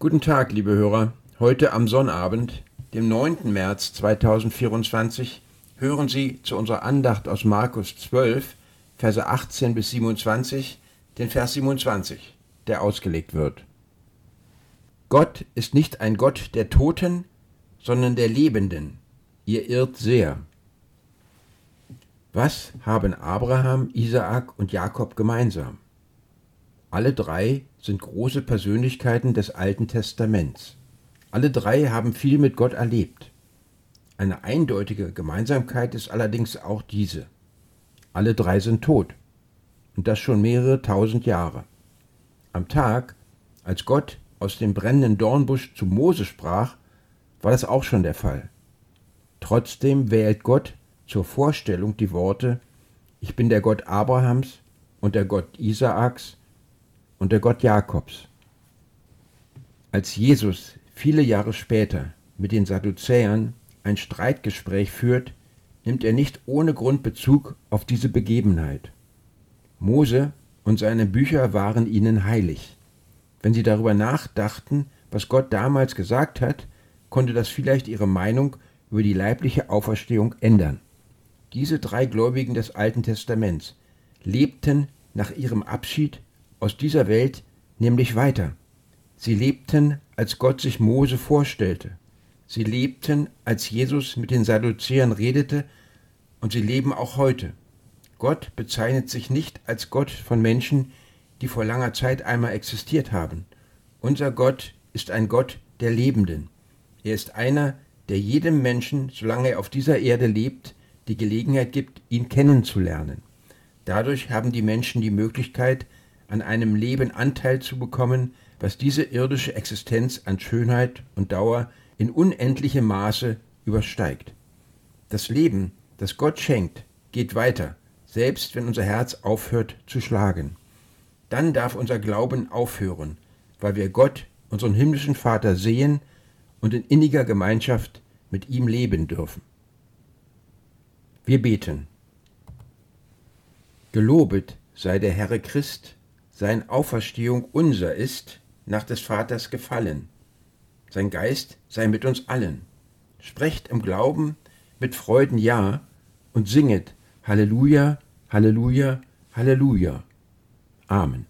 Guten Tag, liebe Hörer. Heute am Sonnabend, dem 9. März 2024, hören Sie zu unserer Andacht aus Markus 12, Verse 18 bis 27, den Vers 27, der ausgelegt wird. Gott ist nicht ein Gott der Toten, sondern der Lebenden. Ihr irrt sehr. Was haben Abraham, Isaak und Jakob gemeinsam? Alle drei sind große Persönlichkeiten des Alten Testaments. Alle drei haben viel mit Gott erlebt. Eine eindeutige Gemeinsamkeit ist allerdings auch diese. Alle drei sind tot. Und das schon mehrere tausend Jahre. Am Tag, als Gott aus dem brennenden Dornbusch zu Mose sprach, war das auch schon der Fall. Trotzdem wählt Gott zur Vorstellung die Worte Ich bin der Gott Abrahams und der Gott Isaaks und der Gott Jakobs. Als Jesus viele Jahre später mit den Sadduzäern ein Streitgespräch führt, nimmt er nicht ohne Grund Bezug auf diese Begebenheit. Mose und seine Bücher waren ihnen heilig. Wenn sie darüber nachdachten, was Gott damals gesagt hat, konnte das vielleicht ihre Meinung über die leibliche Auferstehung ändern. Diese drei Gläubigen des Alten Testaments lebten nach ihrem Abschied aus dieser Welt nämlich weiter. Sie lebten, als Gott sich Mose vorstellte. Sie lebten, als Jesus mit den Sadduzäern redete, und sie leben auch heute. Gott bezeichnet sich nicht als Gott von Menschen, die vor langer Zeit einmal existiert haben. Unser Gott ist ein Gott der Lebenden. Er ist einer, der jedem Menschen, solange er auf dieser Erde lebt, die Gelegenheit gibt, ihn kennenzulernen. Dadurch haben die Menschen die Möglichkeit, an einem Leben Anteil zu bekommen, was diese irdische Existenz an Schönheit und Dauer in unendlichem Maße übersteigt. Das Leben, das Gott schenkt, geht weiter, selbst wenn unser Herz aufhört zu schlagen. Dann darf unser Glauben aufhören, weil wir Gott, unseren himmlischen Vater, sehen und in inniger Gemeinschaft mit ihm leben dürfen. Wir beten. Gelobet sei der Herr Christ, sein Auferstehung unser ist, nach des Vaters Gefallen. Sein Geist sei mit uns allen. Sprecht im Glauben mit Freuden Ja und singet Halleluja, Halleluja, Halleluja. Amen.